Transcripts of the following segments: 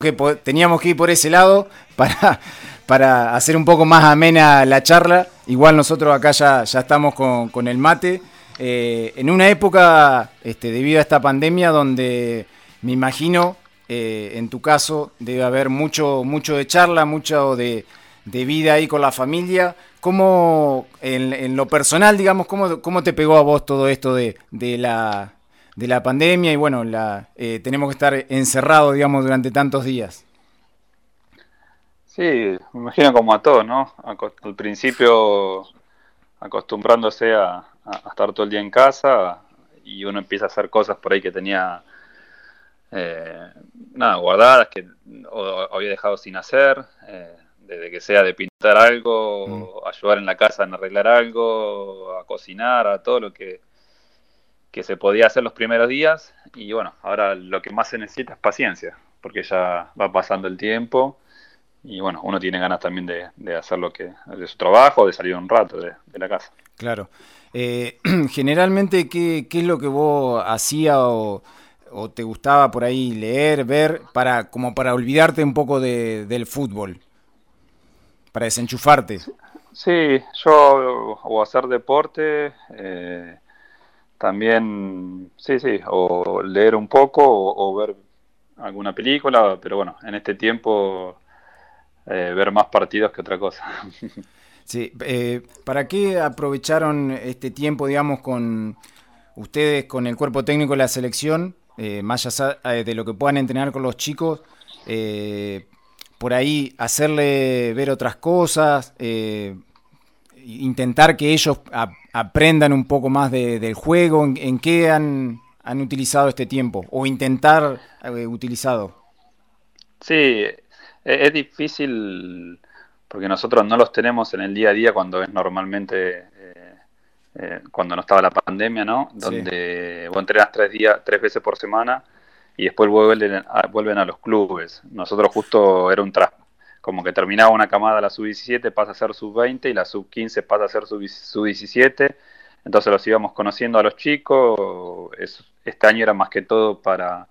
que teníamos que ir por ese lado para, para hacer un poco más amena la charla. Igual nosotros acá ya, ya estamos con, el mate. Eh, en una época, este, debido a esta pandemia, donde me imagino, eh, en tu caso, debe haber mucho, mucho de charla, mucho de, vida ahí con la familia. ¿Cómo, en, lo personal, digamos, cómo, cómo, te pegó a vos todo esto de, de la, de la pandemia y bueno, la, eh, tenemos que estar encerrados, digamos, durante tantos días. Sí, me imagino como a todos, ¿no? Al principio acostumbrándose a, estar todo el día en casa y uno empieza a hacer cosas por ahí que tenía eh, nada, guardadas, que había dejado sin hacer, eh, desde que sea de pintar algo, mm. ayudar en la casa en arreglar algo, a cocinar, a todo lo que que se podía hacer los primeros días y bueno, ahora lo que más se necesita es paciencia, porque ya va pasando el tiempo y bueno, uno tiene ganas también de, hacer lo que, de su trabajo, de salir un rato de, la casa. Claro. Eh, generalmente, ¿qué, es lo que vos hacías o, te gustaba por ahí leer, ver, para como para olvidarte un poco del fútbol? Para desenchufarte. Sí, yo o hacer deporte, eh, también, sí, sí, o leer un poco o, ver alguna película, pero bueno, en este tiempo eh, ver más partidos que otra cosa. Sí, eh, ¿para qué aprovecharon este tiempo, digamos, con ustedes, con el cuerpo técnico de la selección, eh, más allá de lo que puedan entrenar con los chicos, por ahí hacerle ver otras cosas, intentar que ellos aprendan un poco más del juego? ¿En, qué han, utilizado este tiempo? ¿O intentar eh, utilizado? Sí, e, es, difícil porque nosotros no los tenemos en el día a día cuando es normalmente eh, eh, cuando no estaba la pandemia, ¿no? Donde vos entrenas tres días, tres veces por semana y después vuelven a, vuelven a los clubes. Nosotros justo era un tras, como que terminaba una camada la sub-17, pasa a ser sub-20 y la sub-15 pasa a ser sub-17. Entonces los íbamos conociendo a los chicos. este año era más que todo para,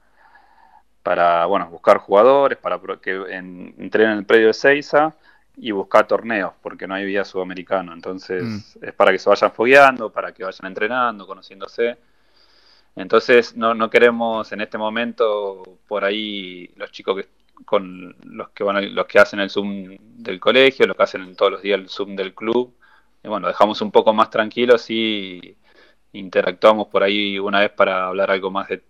para bueno, buscar jugadores, para que en, entrenen en el predio de Seiza y buscar torneos, porque no hay vía sudamericano. Entonces mm. es para que se vayan fogueando, para que vayan entrenando, conociéndose. Entonces no, no queremos en este momento por ahí los chicos que con los que van los que hacen el Zoom del colegio, los que hacen todos los días el Zoom del club. Y bueno, dejamos un poco más tranquilos y interactuamos por ahí una vez para hablar algo más de,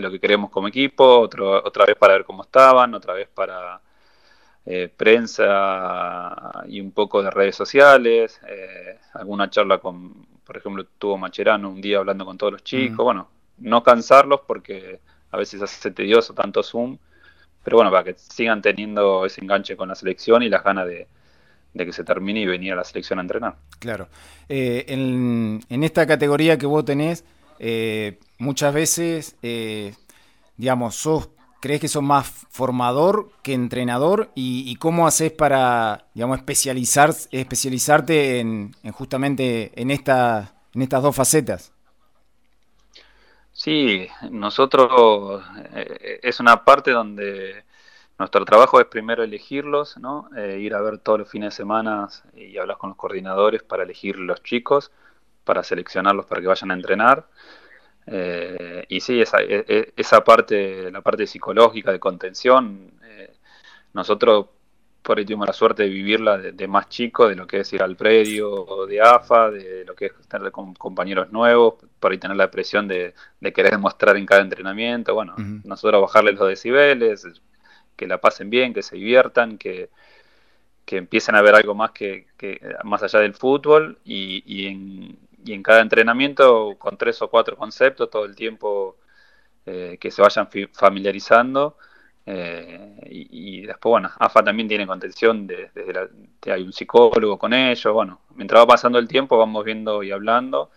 lo que queremos como equipo, otro, otra vez para ver cómo estaban, otra vez para eh, prensa y un poco de redes sociales, eh, alguna charla con, por ejemplo, tuvo Macherano un día hablando con todos los chicos, bueno, no cansarlos porque a veces hace tedioso tanto Zoom pero bueno, para que sigan teniendo ese enganche con la selección y las ganas de, que se termine y venir a la selección a entrenar. Claro. Eh, en, esta categoría que vos tenés, eh, muchas veces, eh, digamos, sos, ¿crees que sos más formador que entrenador? ¿Y, cómo haces para, digamos, especializar, especializarte en, justamente en, esta, en estas dos facetas? Sí, nosotros eh, es una parte donde nuestro trabajo es primero elegirlos, ¿no? Eh, ir a ver todos los fines de semana y hablar con los coordinadores para elegir los chicos, para seleccionarlos para que vayan a entrenar. Eh, y sí, esa, e, e, esa parte, la parte psicológica de contención, nosotros por ahí tuvimos la suerte de vivirla de, más chico, de lo que es ir al predio de AFA, de lo que es estar con compañeros nuevos, por ahí tener la presión de, querer demostrar en cada entrenamiento, bueno, nosotros bajarles los decibeles, que la pasen bien, que se diviertan, que, empiecen a ver algo más que, más allá del fútbol. Y, en, y, en, cada entrenamiento con tres o cuatro conceptos todo el tiempo eh, que se vayan familiarizando eh, y, después, bueno, AFA también tiene contención, desde la, hay un psicólogo con ellos, bueno, mientras va pasando el tiempo vamos viendo y hablando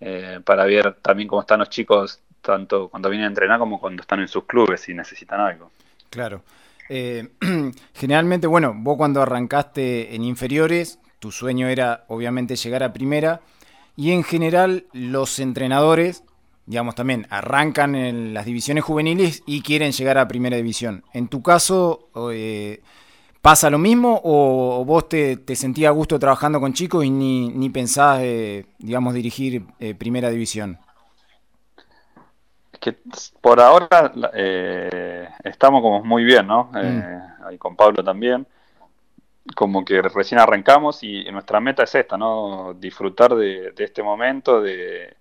eh, para ver también cómo están los chicos, tanto cuando vienen a entrenar como cuando están en sus clubes, si necesitan algo. Claro. Eh, generalmente, bueno, vos cuando arrancaste en inferiores, tu sueño era obviamente llegar a primera y en general los entrenadores digamos, también arrancan en las divisiones juveniles y quieren llegar a primera división. En tu caso, eh, ¿pasa lo mismo o, vos te, te sentías a gusto trabajando con chicos y ni, ni pensás, digamos, dirigir primera división? que por ahora eh, estamos como muy bien, ¿no? Eh, mm. ahí con Pablo también. Como que recién arrancamos y nuestra meta es esta, ¿no? Disfrutar de, este momento, de,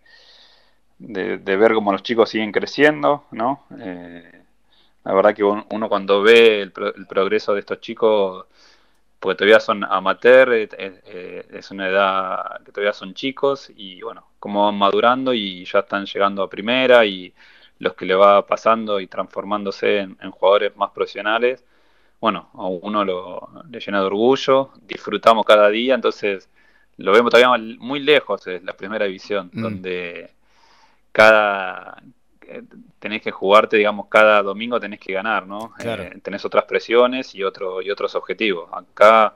de, ver cómo los chicos siguen creciendo, ¿no? Eh, la verdad que uno cuando ve el, el, progreso de estos chicos, porque todavía son amateur, es una edad que todavía son chicos y bueno, cómo van madurando y ya están llegando a primera y los que le va pasando y transformándose en, jugadores más profesionales, bueno, a uno lo, le llena de orgullo, disfrutamos cada día, entonces lo vemos todavía muy lejos, es la primera división, mm. donde cada eh, tenés que jugarte, digamos, cada domingo tenés que ganar, ¿no? Eh, tenés otras presiones y, otro, y otros objetivos. Acá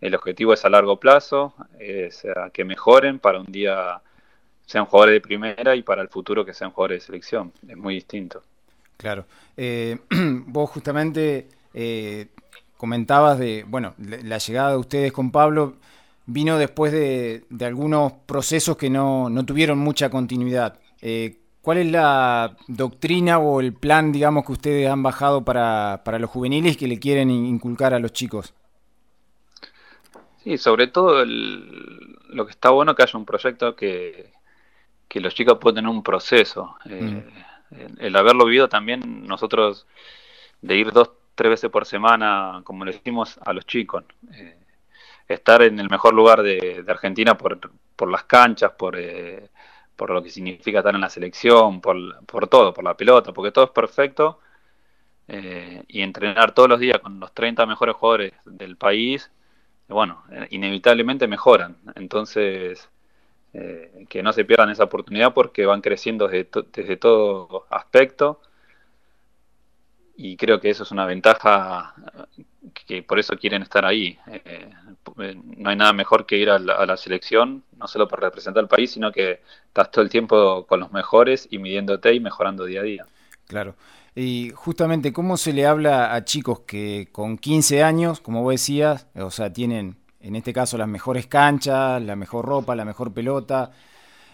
el objetivo es a largo plazo, es a que mejoren para un día sean jugadores de primera y para el futuro que sean jugadores de selección. Es muy distinto. Claro. Eh, vos justamente eh, comentabas de, bueno, la llegada de ustedes con Pablo vino después de, algunos procesos que no, tuvieron mucha continuidad. Eh, ¿Cuál es la doctrina o el plan, digamos, que ustedes han bajado para, para los juveniles que le quieren inculcar a los chicos? Sí, sobre todo lo que está bueno que haya un proyecto que, que los chicos pueden tener un proceso. Eh, mm. el, haberlo vivido también nosotros de ir dos, tres veces por semana, como le decimos a los chicos, eh, estar en el mejor lugar de, Argentina por, por, las canchas, por, eh, por lo que significa estar en la selección, por, por todo, por la pelota, porque todo es perfecto. y entrenar todos los días con los 30 mejores jugadores del país, bueno, inevitablemente mejoran. Entonces, eh, que no se pierdan esa oportunidad porque van creciendo desde, todo aspecto y creo que eso es una ventaja que por eso quieren estar ahí. Eh, no hay nada mejor que ir a la, selección, no solo para representar al país, sino que estás todo el tiempo con los mejores y midiéndote y mejorando día a día. Claro. Y justamente, ¿cómo se le habla a chicos que con 15 años, como vos decías, o sea, tienen en este caso las mejores canchas, la mejor ropa, la mejor pelota.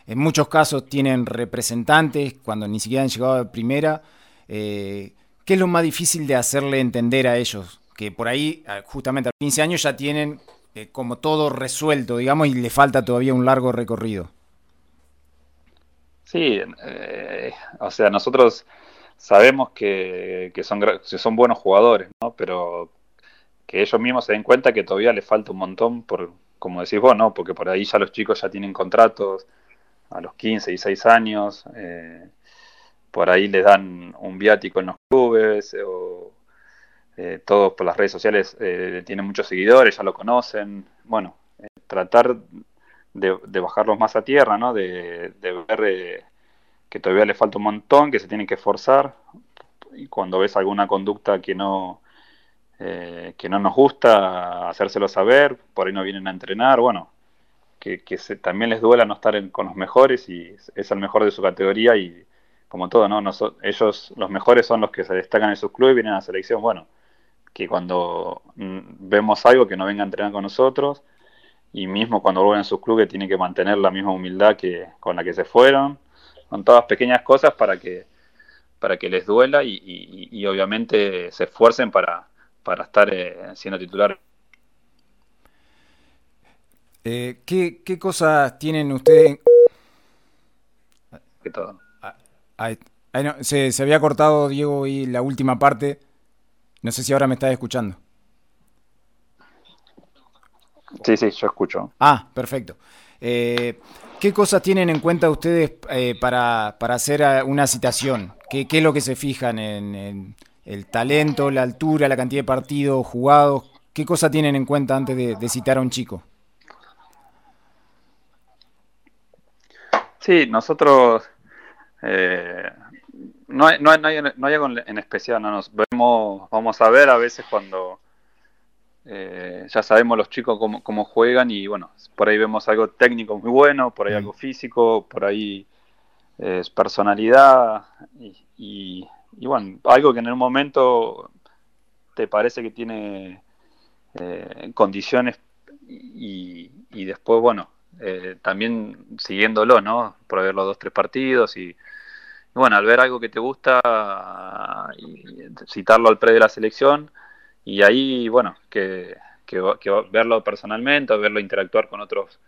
En muchos casos tienen representantes cuando ni siquiera han llegado a primera. Eh, ¿Qué es lo más difícil de hacerle entender a ellos? Que por ahí, justamente a 15 años, ya tienen eh, como todo resuelto, digamos, y le falta todavía un largo recorrido. Sí, eh, o sea, nosotros sabemos que, son, que son buenos jugadores, ¿no? Pero que ellos mismos se den cuenta que todavía les falta un montón, por, como decís vos, ¿no? Porque por ahí ya los chicos ya tienen contratos a los 15 y 6 años, eh, por ahí les dan un viático en los clubes, o eh, todos por las redes sociales eh, tienen muchos seguidores, ya lo conocen. Bueno, tratar de, bajarlos más a tierra, ¿no? De, de ver que todavía les falta un montón, que se tienen que esforzar. Y cuando ves alguna conducta que no eh, que no nos gusta hacérselo saber, por ahí no vienen a entrenar, bueno, que, también les duela no estar con los mejores y es el mejor de su categoría y como todo, ¿no? ellos, los mejores son los que se destacan en sus clubes y vienen a la selección, bueno, que cuando mm, vemos algo que no venga a entrenar con nosotros y mismo cuando vuelven a sus clubes tienen que mantener la misma humildad que con la que se fueron, con todas pequeñas cosas para que para que les duela y obviamente se esfuercen para, para estar eh, siendo titular. Eh, ¿qué, ¿qué, cosas tienen ustedes? Que todo. Ah, se, había cortado, Diego, y la última parte. No sé si ahora me estás escuchando. Sí, sí, yo escucho. Ah, perfecto. Eh, ¿Qué cosas tienen en cuenta ustedes para, para, hacer una citación? ¿Qué, ¿Qué, es lo que se fijan en, el talento, la altura, la cantidad de partidos jugados. ¿Qué cosa tienen en cuenta antes de, citar a un chico? Sí, nosotros eh, no, hay, no, hay, algo en especial, no nos vemos, vamos a ver a veces cuando eh, ya sabemos los chicos cómo, cómo, juegan y bueno, por ahí vemos algo técnico muy bueno, por ahí mm. algo físico, por ahí es personalidad y, bueno, algo que en el momento te parece que tiene eh, condiciones y, después, bueno, eh, también siguiéndolo, ¿no? Por ver los dos, tres partidos y, bueno, al ver algo que te gusta, y citarlo al pre de la selección y ahí, bueno, que, que, verlo personalmente o verlo interactuar con otros,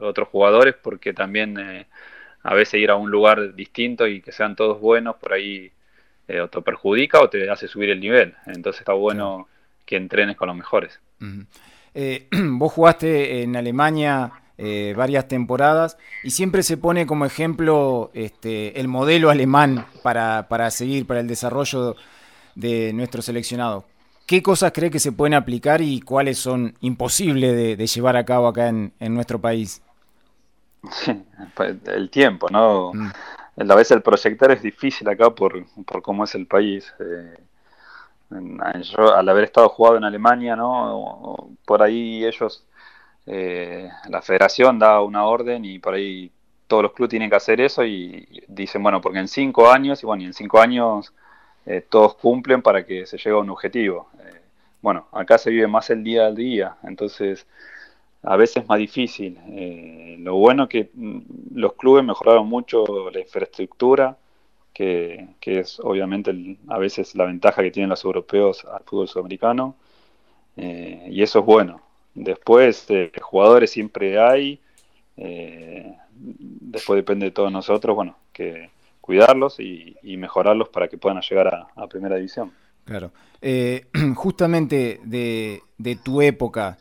otros jugadores, porque también eh, a veces ir a un lugar distinto y que sean todos buenos, por ahí eh, o te perjudica o te hace subir el nivel. Entonces está bueno que entrenes con los mejores. Eh, vos jugaste en Alemania eh, varias temporadas y siempre se pone como ejemplo este, el modelo alemán para, para seguir, para el desarrollo de nuestro seleccionado. ¿Qué cosas cree que se pueden aplicar y cuáles son imposibles de, llevar a cabo acá en, nuestro país? Pues, el tiempo, ¿no? Mm. A veces el proyectar es difícil acá por, por cómo es el país. Eh, yo, al haber estado jugado en Alemania, ¿no? Por ahí ellos, eh, la federación da una orden y por ahí todos los clubes tienen que hacer eso y dicen, bueno, porque en cinco años, y bueno, y en cinco años eh, todos cumplen para que se llegue a un objetivo. bueno, acá se vive más el día al día, entonces a veces es más difícil. Eh, lo bueno que mm, los clubes mejoraron mucho la infraestructura, que, es obviamente a veces la ventaja que tienen los europeos al fútbol sudamericano, eh, y eso es bueno. Después, eh, jugadores siempre hay, después depende de todos nosotros, bueno, que cuidarlos y, mejorarlos para que puedan llegar a, primera división. Claro. justamente de, de tu época,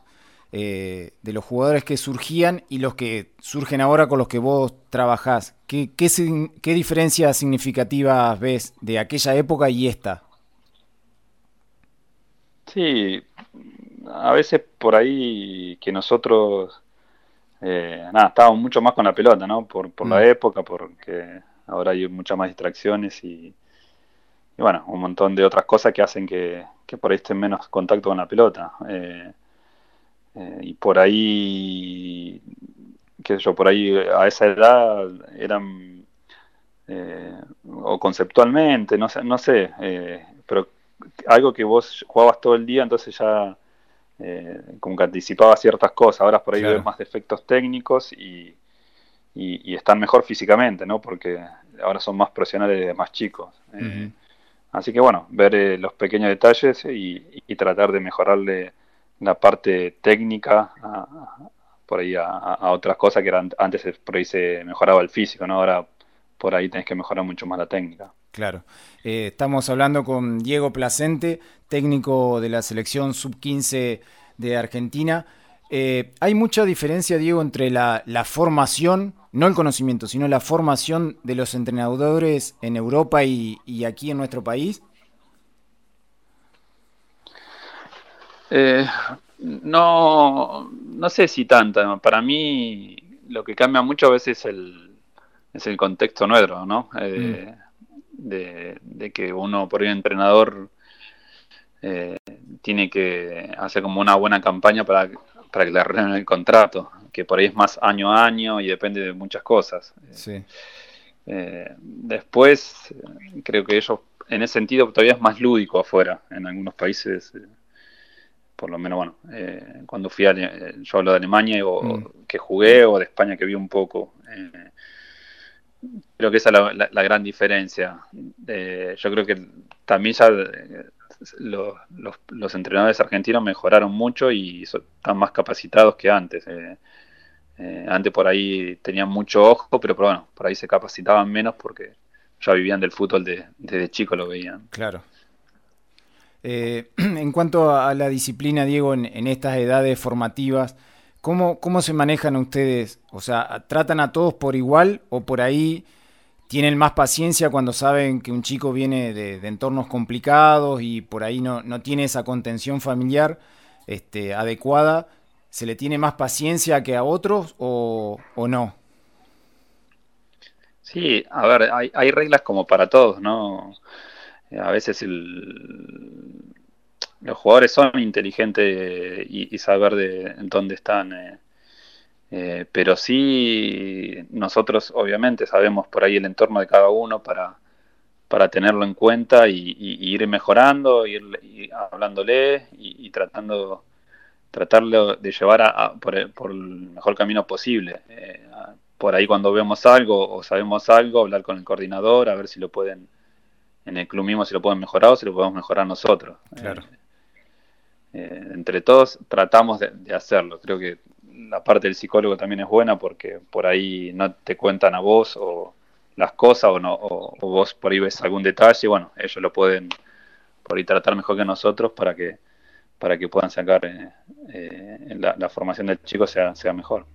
eh, de los jugadores que surgían y los que surgen ahora con los que vos trabajás. ¿Qué, qué, diferencias significativas ves de aquella época y esta? Sí, a veces por ahí que nosotros, eh, nada, estábamos mucho más con la pelota, ¿no? Por, por la mm. época, porque ahora hay muchas más distracciones y, bueno, un montón de otras cosas que hacen que, que por ahí estén menos contacto con la pelota. Eh, eh, y por ahí, qué sé yo, por ahí a esa edad eran, eh, o conceptualmente, no sé, no sé eh, pero algo que vos jugabas todo el día, entonces ya como que anticipaba ciertas cosas. Ahora por ahí ves más defectos técnicos y, y, están mejor físicamente, ¿no? Porque ahora son más profesionales más chicos. Así que bueno, ver los pequeños detalles y, y tratar de mejorarle la parte técnica por ahí a, otras cosas que eran, antes por ahí se mejoraba el físico, ¿no? Ahora por ahí tenés que mejorar mucho más la técnica. Claro. Eh, estamos hablando con Diego Placente, técnico de la selección sub-15 de Argentina. Eh, hay mucha diferencia, Diego, entre la, formación, no el conocimiento, sino la formación de los entrenadores en Europa y, y aquí en nuestro país. Eh, no, no sé si tanta. Para mí lo que cambia mucho a veces es el, es el contexto nuestro, ¿no? Eh, mm. De, que uno, por ahí, entrenador, eh, tiene que hacer como una buena campaña para, para que le arreglen el contrato, que por ahí es más año a año y depende de muchas cosas. Sí. después, creo que ellos, en ese sentido, todavía es más lúdico afuera. En algunos países por lo menos, bueno, eh, cuando fui a, eh, yo hablo de Alemania o, mm. que jugué o de España que vi un poco. Eh, creo que esa es la, gran diferencia. yo creo que también ya los, los, entrenadores argentinos mejoraron mucho y están más capacitados que antes. antes por ahí tenían mucho ojo, pero, bueno, por ahí se capacitaban menos porque ya vivían del fútbol de, desde chico lo veían. Claro. Eh, en cuanto a la disciplina, Diego, en, estas edades formativas, ¿cómo, ¿cómo, se manejan ustedes? O sea, ¿tratan a todos por igual o por ahí tienen más paciencia cuando saben que un chico viene de, entornos complicados y por ahí no, no tiene esa contención familiar este, adecuada? ¿Se le tiene más paciencia que a otros o, o no? Sí, a ver, hay, hay reglas como para todos, ¿no? a veces los jugadores son inteligentes y, saber de en dónde están. Eh, Eh, pero sí, nosotros obviamente sabemos por ahí el entorno de cada uno para, para tenerlo en cuenta y, ir mejorando, ir, hablándole y, tratando tratarlo de llevar a, por, el, mejor camino posible. Eh, por ahí cuando vemos algo o sabemos algo, hablar con el coordinador, a ver si lo pueden, en el club mismo si lo pueden mejorar o si lo podemos mejorar nosotros. Claro. Eh, entre todos tratamos de, hacerlo. Creo que la parte del psicólogo también es buena porque por ahí no te cuentan a vos o las cosas o, no, o, vos por ahí ves algún detalle, bueno, ellos lo pueden por ahí tratar mejor que nosotros para que para que puedan sacar eh, eh, la, formación del chico sea, sea mejor.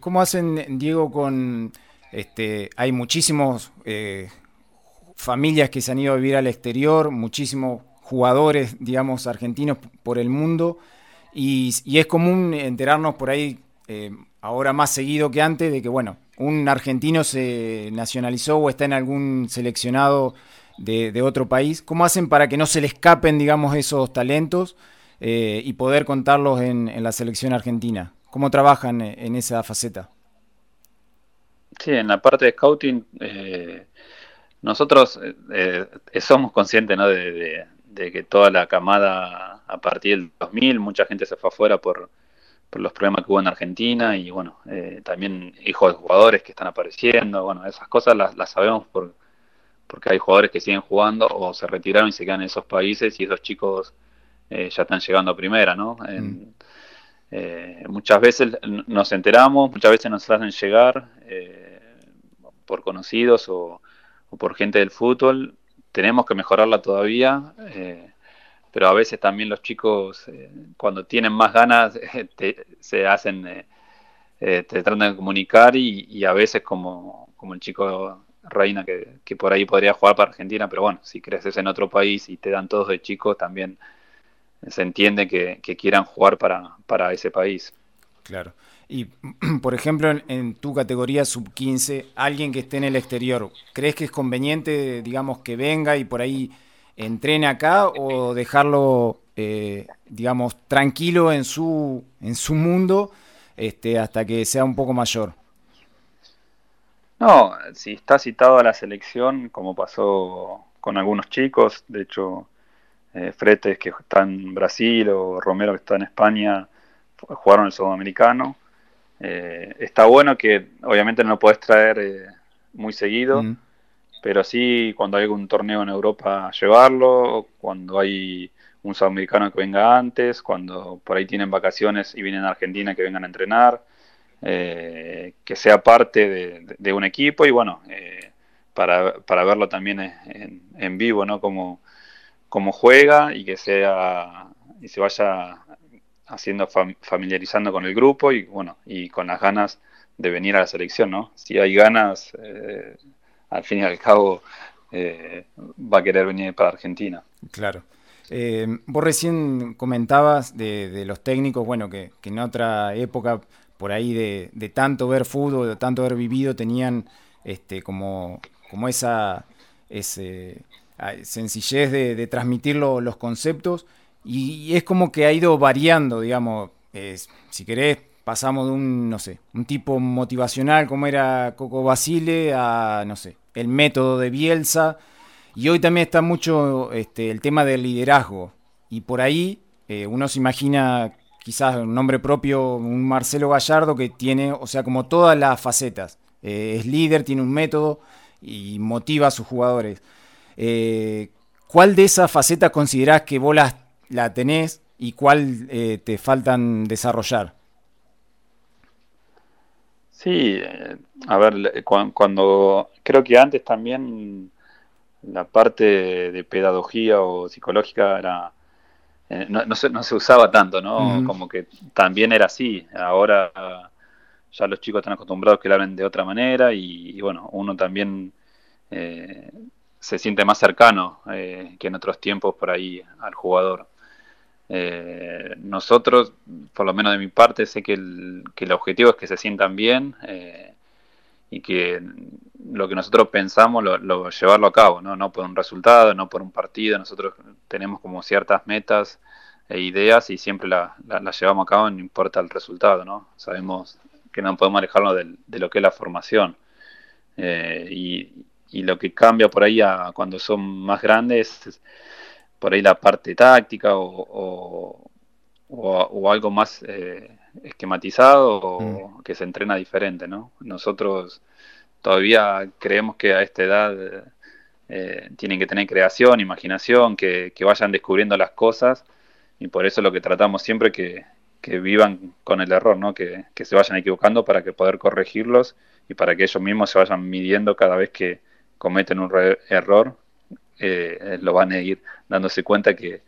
¿Cómo hacen, Diego, con... Este, hay muchísimos familias que se han ido a vivir al exterior, muchísimos jugadores, digamos, argentinos por el mundo. Y, es común enterarnos por ahí, eh, ahora más seguido que antes, de que, bueno, un argentino se nacionalizó o está en algún seleccionado de, otro país. ¿Cómo hacen para que no se le escapen, digamos, esos talentos eh, y poder contarlos en, la selección argentina? ¿Cómo trabajan en esa faceta? Sí, en la parte de scouting, eh, nosotros somos conscientes ¿no? de que toda la camada a partir del 2000, mucha gente se fue afuera por, los problemas que hubo en Argentina y bueno, eh, también hijos de jugadores que están apareciendo, bueno, esas cosas las, sabemos por, porque hay jugadores que siguen jugando o se retiraron y se quedan en esos países y esos chicos eh, ya están llegando a primera, ¿no? Mm. Eh, muchas veces nos enteramos, muchas veces nos hacen llegar por conocidos o, o por gente del fútbol tenemos que mejorarla todavía, eh, pero a veces también los chicos, eh, cuando tienen más ganas, se hacen, eh, te tratan de comunicar y, a veces como, como el chico Reina que, por ahí podría jugar para Argentina, pero bueno, si creces en otro país y te dan todos de chicos, también se entiende que, quieran jugar para, para ese país. Claro. Y, por ejemplo, en, tu categoría sub-15, alguien que esté en el exterior, ¿crees que es conveniente, digamos, que venga y por ahí entrene acá o dejarlo, eh, digamos, tranquilo en su, en su mundo este, hasta que sea un poco mayor? No, si está citado a la selección, como pasó con algunos chicos, de hecho, eh, Fretes que está en Brasil o Romero que está en España, jugaron el sudamericano eh, está bueno que obviamente no lo puedes traer eh, muy seguido, pero sí cuando hay algún torneo en Europa llevarlo, cuando hay un sudamericano que venga antes, cuando por ahí tienen vacaciones y vienen a Argentina que vengan a entrenar, eh, que sea parte de, un equipo y bueno, para, para, verlo también en, en vivo, ¿no? Como, como juega y que sea y se vaya haciendo familiarizando con el grupo y bueno y con las ganas de venir a la selección no si hay ganas eh, al fin y al cabo eh, va a querer venir para Argentina. Claro. Eh, vos recién comentabas de, los técnicos bueno que, en otra época por ahí de, tanto ver fútbol de tanto haber vivido tenían este como como esa ese, sencillez de, transmitir los conceptos y, es como que ha ido variando, digamos. si querés, pasamos de un, no sé, un tipo motivacional como era Coco Basile a, no sé, el método de Bielsa. Y hoy también está mucho este, el tema del liderazgo. Y por ahí eh, uno se imagina quizás un nombre propio, un Marcelo Gallardo que tiene, o sea, como todas las facetas. Eh, es líder, tiene un método y motiva a sus jugadores. Eh, ¿Cuál de esas facetas considerás que vos las la tenés y cuál eh, te faltan desarrollar? Sí, eh, a ver, cuando, creo que antes también la parte de pedagogía o psicológica era eh, no, se, no, se, usaba tanto, ¿no? Como que también era así. Ahora ya los chicos están acostumbrados que lo hablen de otra manera y, bueno, uno también se siente más cercano que en otros tiempos por ahí al jugador. Eh, nosotros, por lo menos de mi parte, sé que el, que el objetivo es que se sientan bien eh, y que lo que nosotros pensamos lo, llevarlo a cabo, ¿no? no por un resultado, no por un partido. Nosotros tenemos como ciertas metas e ideas y siempre las la, llevamos a cabo, no importa el resultado, ¿no? Sabemos que no podemos alejarnos de, lo que es la formación. Eh, y, lo que cambia por ahí a cuando son más grandes es por ahí la parte táctica o, algo más eh, esquematizado o mm. que se entrena diferente, ¿no? Nosotros todavía creemos que a esta edad eh, tienen que tener creación, imaginación, que, que vayan descubriendo las cosas y por eso lo que tratamos siempre que, que vivan con el error, ¿no? Que, se vayan equivocando para que poder corregirlos y para que ellos mismos se vayan midiendo cada vez que cometen un error, eh, lo van a ir dándose cuenta que,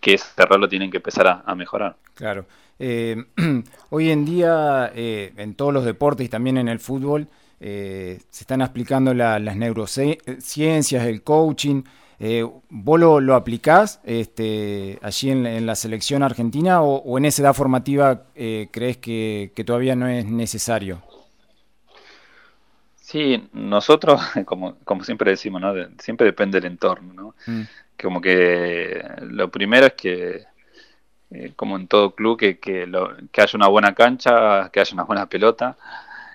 que ese error lo tienen que empezar a, mejorar. Claro. Eh, hoy en día, eh, en todos los deportes y también en el fútbol, se están explicando las neurociencias, el coaching. Eh, ¿Vos lo, aplicás este, allí en, la selección argentina o, en esa edad formativa eh, crees que, todavía no es necesario? Sí, nosotros, como, siempre decimos, ¿no? siempre depende del entorno. ¿no? Mm. Como que lo primero es que, eh, como en todo club, que, que, que haya una buena cancha, que haya una buena pelota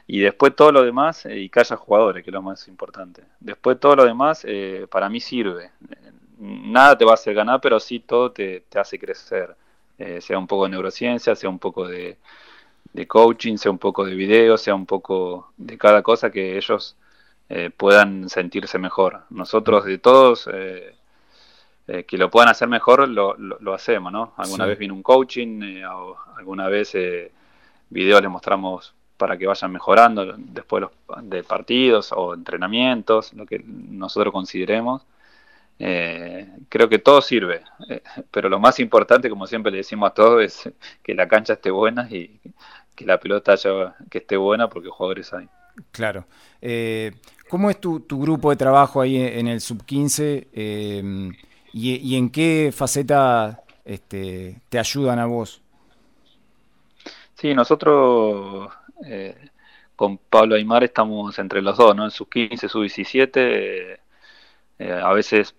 y después todo lo demás, eh, y que haya jugadores, que es lo más importante. Después todo lo demás, eh, para mí sirve. Nada te va a hacer ganar, pero sí todo te, hace crecer. Eh, sea un poco de neurociencia, sea un poco de, coaching, sea un poco de video, sea un poco de cada cosa que ellos puedan sentirse mejor. Nosotros de todos... que lo puedan hacer mejor, lo, lo, hacemos, ¿no? Alguna vez vino un coaching, alguna vez video le mostramos para que vayan mejorando después de partidos o entrenamientos, lo que nosotros consideremos. Eh, creo que todo sirve, eh, pero lo más importante, como siempre le decimos a todos, es que la cancha esté buena y que la pelota haya, que esté buena porque jugadores hay. Claro. Eh, ¿Cómo es tu, grupo de trabajo ahí en el sub-15 y, en qué faceta este, te ayudan a vos? Sí, nosotros eh, con Pablo Aymar estamos entre los dos, ¿no? En sus 15, sub 17. Eh, a veces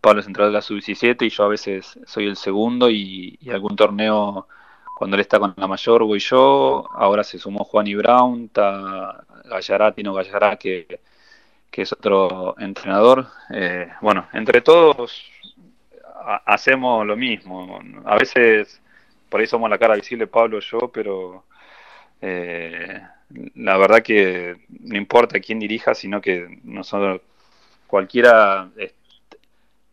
Pablo es entrenador de la sub 17 y yo a veces soy el segundo y, algún torneo cuando él está con la mayor voy yo. Ahora se sumó Juan y Brown, está Gallará, Tino Gallará, que, que es otro entrenador. Eh, bueno, entre todos hacemos lo mismo. A veces por ahí somos la cara visible Pablo y yo, pero eh, la verdad que no importa quién dirija, sino que nosotros, cualquiera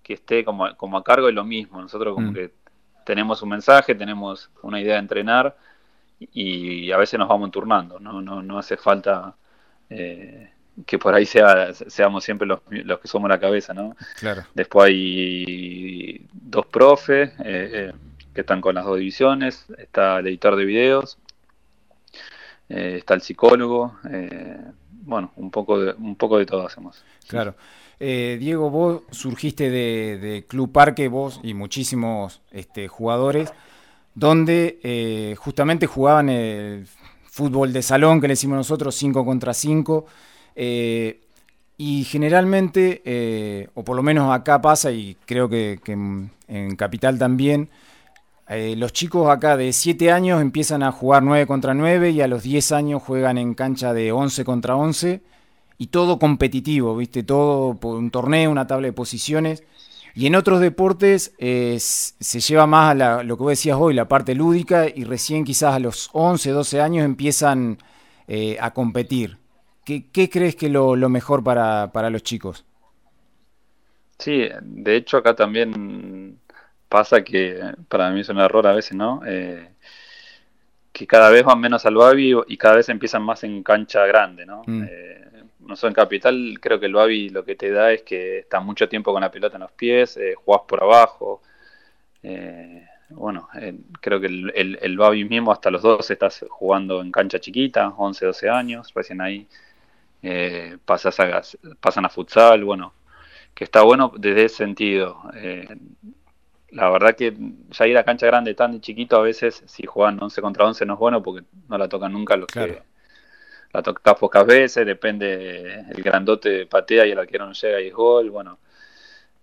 que esté como, a cargo es lo mismo. Nosotros como mm. que tenemos un mensaje, tenemos una idea de entrenar y a veces nos vamos turnando, no, no, no hace falta eh, que por ahí sea, seamos siempre los, los, que somos la cabeza, ¿no? Claro. Después hay dos profes eh, que están con las dos divisiones, está el editor de videos, eh, está el psicólogo, eh, bueno, un poco, de, un poco de todo hacemos. Claro. Eh, Diego, vos surgiste de, Club Parque, vos y muchísimos este, jugadores, donde justamente jugaban el fútbol de salón, que le decimos nosotros, 5 contra 5. y generalmente, o por lo menos acá pasa, y creo que, en Capital también, eh, los chicos acá de 7 años empiezan a jugar 9 contra 9 y a los 10 años juegan en cancha de 11 contra 11 y todo competitivo, ¿viste? Todo por un torneo, una tabla de posiciones. Y en otros deportes eh, se lleva más a lo que vos decías hoy, la parte lúdica, y recién quizás a los 11, 12 años empiezan eh, a competir. ¿Qué, crees que es lo, mejor para, para los chicos? Sí, de hecho acá también pasa que para mí es un error a veces, ¿no? Eh, que cada vez van menos al Babi y cada vez empiezan más en cancha grande, ¿no? Mm. Eh, no sé, en Capital creo que el Babi lo que te da es que estás mucho tiempo con la pelota en los pies, eh, jugás por abajo. Eh, bueno, creo que el, el, el, Babi mismo hasta los dos estás jugando en cancha chiquita, 11, 12 años, recién ahí pasas a, pasan a futsal, bueno, que está bueno desde ese sentido la verdad que ya ir a cancha grande tan chiquito a veces, si juegan 11 contra 11 no es bueno porque no la tocan nunca los que la tocan pocas veces, depende, el grandote patea y el arquero no llega y es gol, bueno.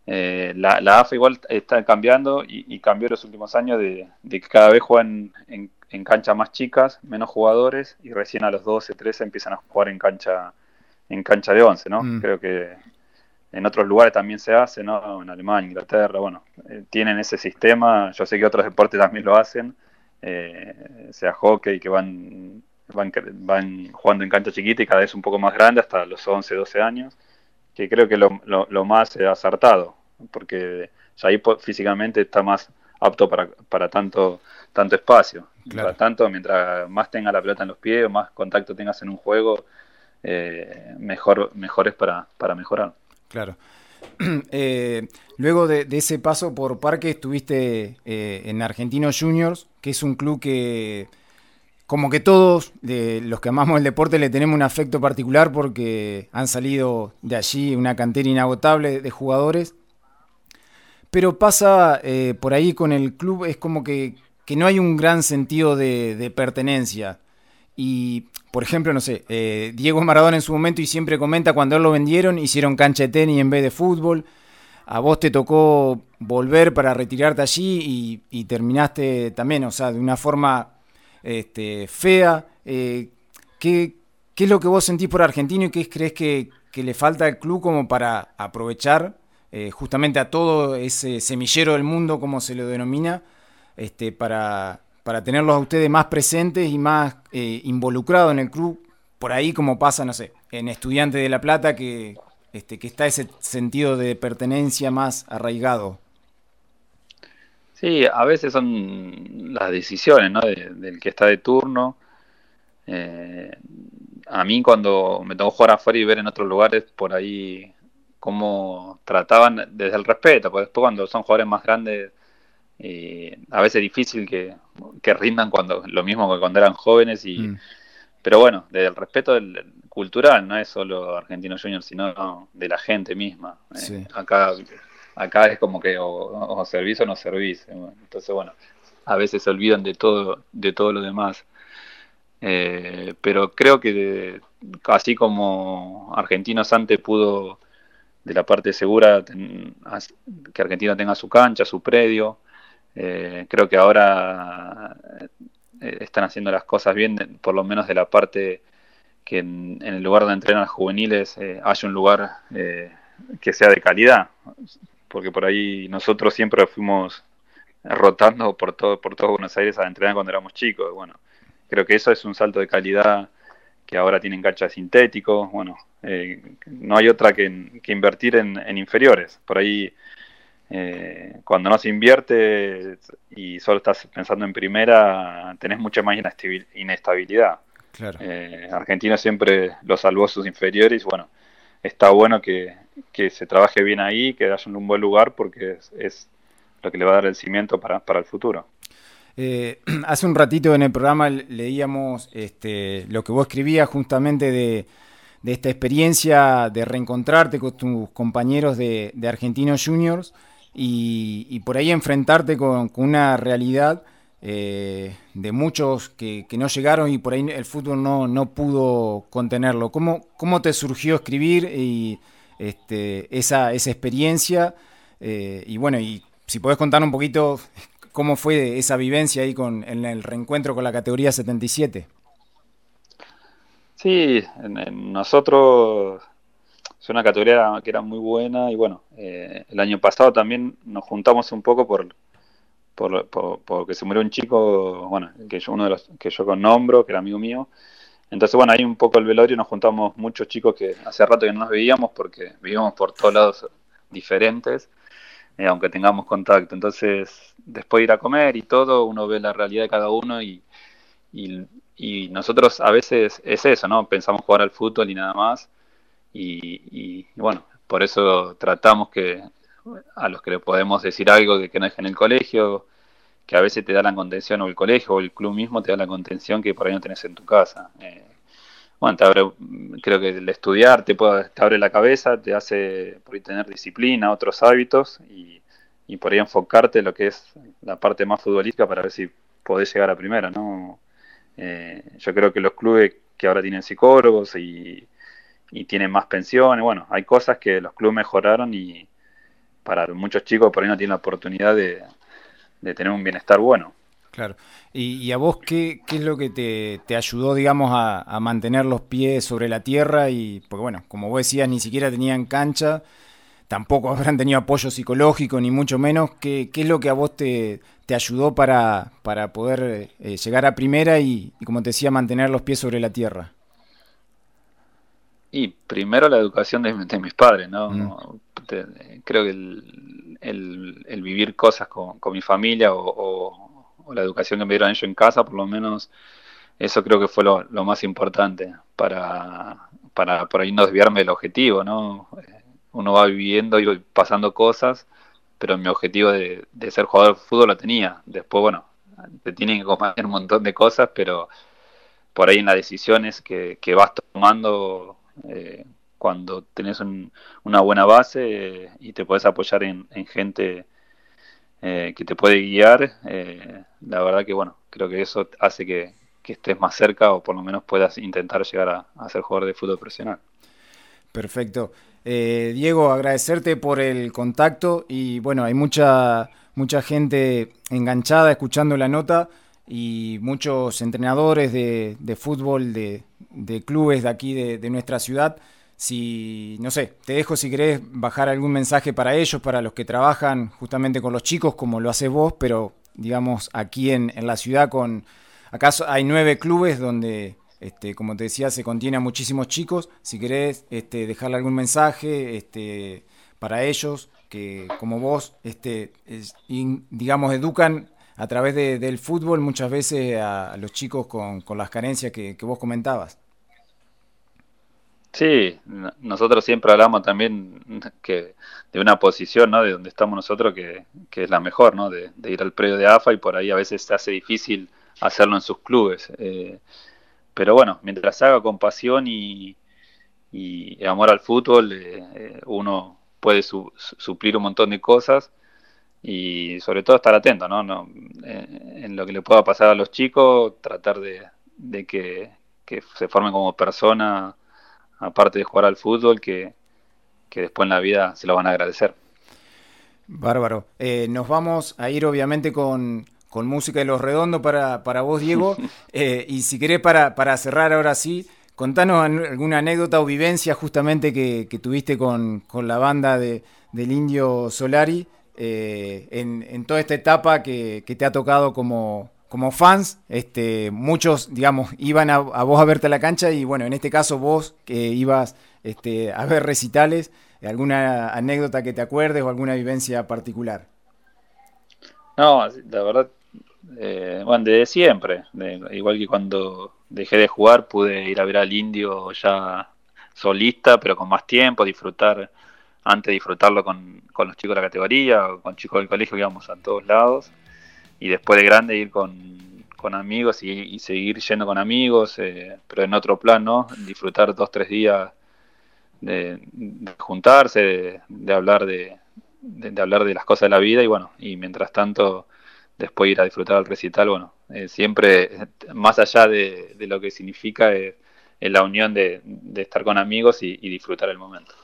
eh, la, la, AFA igual está cambiando y, cambió en los últimos años de, que cada vez juegan en, en canchas más chicas, menos jugadores, y recién a los 12, 13 empiezan a jugar en cancha en cancha de 11, ¿no? Mm. Creo que en otros lugares también se hace, ¿no? En Alemania, Inglaterra, bueno, eh, tienen ese sistema, yo sé que otros deportes también lo hacen, eh, sea hockey, que van, van, van jugando en cancha chiquita y cada vez un poco más grande, hasta los 11, 12 años, que creo que lo, lo, lo más acertado, porque ya ahí físicamente está más apto para, para tanto, tanto espacio. Claro. tanto, mientras más tenga la pelota en los pies, más contacto tengas en un juego, eh, mejor, mejor para, para mejorar. Claro. Eh, luego de, ese paso por Parque estuviste eh, en Argentinos Juniors, que es un club que, como que todos los que amamos el deporte, le tenemos un afecto particular porque han salido de allí una cantera inagotable de jugadores. Pero pasa eh, por ahí con el club, es como que, no hay un gran sentido de, pertenencia. Y, por ejemplo, no sé, eh, Diego Maradona en su momento y siempre comenta cuando él lo vendieron, hicieron cancha de tenis en vez de fútbol. A vos te tocó volver para retirarte allí y, terminaste también, o sea, de una forma este, fea. Eh, ¿qué, es lo que vos sentís por Argentino y qué crees que, que le falta al club como para aprovechar eh, justamente a todo ese semillero del mundo, como se lo denomina, este, para, para tenerlos a ustedes más presentes y más eh, involucrados en el club, por ahí como pasa, no sé, en Estudiantes de La Plata, que, este, que está ese sentido de pertenencia más arraigado. Sí, a veces son las decisiones ¿no? del que está de turno. Eh, a mí cuando me tengo que jugar afuera y ver en otros lugares, por ahí cómo trataban desde el respeto, porque después cuando son jugadores más grandes, eh, a veces es difícil que, rindan cuando lo mismo que cuando eran jóvenes y mm. pero bueno, desde el respeto del, cultural, no es solo Argentino Junior, sino de la gente misma. Eh, acá, acá es como que o, o servís o no servís. Entonces, bueno, a veces se olvidan de todo, de todo lo demás. Eh, pero creo que así como Argentinos antes pudo de la parte segura que Argentina tenga su cancha, su predio. Eh, creo que ahora eh, están haciendo las cosas bien, por lo menos de la parte que en, el lugar donde entrenan juveniles eh, haya un lugar que sea de calidad, porque por ahí nosotros siempre fuimos rotando por todo, por todo Buenos Aires a entrenar cuando éramos chicos. Bueno, creo que eso es un salto de calidad que ahora tienen canchas sintéticos, bueno, eh, no hay otra que, invertir en, inferiores. Por ahí, eh, cuando no se invierte y solo estás pensando en primera, tenés mucha más inestabilidad. Eh, Argentina siempre lo salvó sus inferiores, bueno, está bueno que, se trabaje bien ahí, que haya un buen lugar porque es, lo que le va a dar el cimiento para, para el futuro. Eh, hace un ratito en el programa leíamos este, lo que vos escribías justamente de, esta experiencia de reencontrarte con tus compañeros de, Argentinos Juniors y, por ahí enfrentarte con, una realidad eh, de muchos que, no llegaron y por ahí el fútbol no, pudo contenerlo. ¿Cómo, ¿Cómo, te surgió escribir y, este, esa, esa experiencia? Eh, y bueno, y si podés contar un poquito ¿Cómo fue esa vivencia ahí con, en el reencuentro con la categoría 77? Sí, en, nosotros es una categoría que era muy buena y bueno, eh, el año pasado también nos juntamos un poco por, por, porque se murió un chico, bueno, que yo, uno de los que yo nombro, que era amigo mío. Entonces, bueno, ahí un poco el velorio nos juntamos muchos chicos que hace rato que no nos veíamos porque vivíamos por todos lados diferentes. Eh, aunque tengamos contacto. Entonces, después de ir a comer y todo, uno ve la realidad de cada uno y, nosotros a veces es eso, ¿no? Pensamos jugar al fútbol y nada más. Y, bueno, por eso tratamos que a los que le podemos decir algo de que no dejen el colegio, que a veces te da la contención o el colegio o el club mismo te da la contención que por ahí no tenés en tu casa. Eh, bueno, te abre, creo que el estudiar te, puede, te abre la cabeza, te hace por ahí tener disciplina, otros hábitos y, y por ahí enfocarte en lo que es la parte más futbolística para ver si podés llegar a primera, ¿no? Eh, yo creo que los clubes que ahora tienen psicólogos y, y tienen más pensiones, bueno, hay cosas que los clubes mejoraron y para muchos chicos por ahí no tienen la oportunidad de, tener un bienestar bueno. Claro. ¿Y, a vos qué, qué, es lo que te, ayudó, digamos, a, mantener los pies sobre la tierra? Y, porque bueno, como vos decías, ni siquiera tenían cancha, tampoco habrán tenido apoyo psicológico, ni mucho menos. ¿Qué, es lo que a vos te, te ayudó para, para poder eh, llegar a primera y, como te decía, mantener los pies sobre la tierra? Y primero la educación de, mis padres, ¿no? Mm. creo que el, vivir cosas con, mi familia o, la educación que me dieron ellos en casa, por lo menos, eso creo que fue lo, más importante para, para por ahí no desviarme del objetivo, ¿no? Uno va viviendo y pasando cosas, pero mi objetivo de, ser jugador de fútbol lo tenía. Después, bueno, te tienen que comer un montón de cosas, pero por ahí en las decisiones que, que vas tomando eh, cuando tenés una buena base eh, y te puedes apoyar en, gente eh, que te puede guiar, la verdad que bueno, creo que eso hace que, estés más cerca o por lo menos puedas intentar llegar a, ser jugador de fútbol profesional. Perfecto. Diego, agradecerte por el contacto y bueno, hay mucha, mucha gente enganchada escuchando la nota y muchos entrenadores de, fútbol de, clubes de aquí de, nuestra ciudad. Si, no sé, te dejo si querés bajar algún mensaje para ellos, para los que trabajan justamente con los chicos, como lo haces vos, pero digamos aquí en, la ciudad con... Acá hay nueve clubes donde, este, como te decía, se contiene a muchísimos chicos. Si querés este, dejarle algún mensaje este, para ellos, que como vos, este, digamos, educan a través del fútbol muchas veces a, los chicos con, las carencias que, vos comentabas. Sí, nosotros siempre hablamos también que de una posición, ¿no? De donde estamos nosotros, que, es la mejor, ¿no? De, ir al predio de AFA y por ahí a veces se hace difícil hacerlo en sus clubes. Eh, pero bueno, mientras haga con pasión y, amor al fútbol, eh, eh, uno puede suplir un montón de cosas y sobre todo estar atento ¿no? no eh, en lo que le pueda pasar a los chicos, tratar de, que, se formen como persona, aparte de jugar al fútbol, que, después en la vida se lo van a agradecer. Bárbaro. Eh, nos vamos a ir obviamente con, música de Los Redondos para, para vos, Diego. Eh, y si querés, para, para cerrar ahora sí, contanos alguna anécdota o vivencia justamente que, tuviste con, con la banda de, del Indio Solari. Eh, en, toda esta etapa que, te ha tocado como, fans. Este, muchos, digamos, iban a, vos a verte a la cancha y bueno, en este caso vos que ibas este, a ver recitales, ¿alguna anécdota que te acuerdes o alguna vivencia particular? No, la verdad, eh, bueno, desde siempre, igual que cuando dejé de jugar pude ir a ver al indio ya solista, pero con más tiempo, disfrutar antes disfrutarlo con, los chicos de la categoría o con chicos del colegio que íbamos a todos lados y después de grande ir con, amigos y, seguir yendo con amigos, eh, pero en otro plan, ¿no? Disfrutar dos, tres días de, juntarse, de, hablar de, hablar de las cosas de la vida y bueno, y mientras tanto después ir a disfrutar el recital, bueno, eh, siempre más allá de, lo que significa es la unión de, estar con amigos y disfrutar el momento.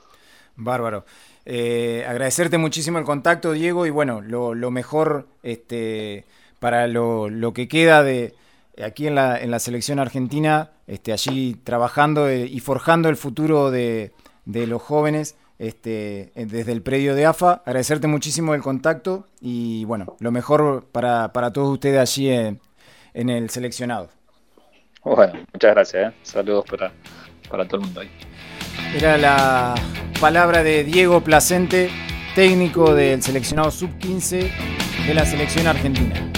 Bárbaro. Eh, agradecerte muchísimo el contacto, Diego, y bueno, lo, mejor este, para lo, que queda de aquí en la, en la selección argentina, este, allí trabajando eh, y forjando el futuro de, los jóvenes este, desde el predio de AFA. Agradecerte muchísimo el contacto y bueno, lo mejor para, todos ustedes allí en, el seleccionado. Bueno, muchas gracias. ¿eh? Saludos para, para todo el mundo ahí. Era la palabra de Diego Placente, técnico del seleccionado sub-15 de la selección argentina.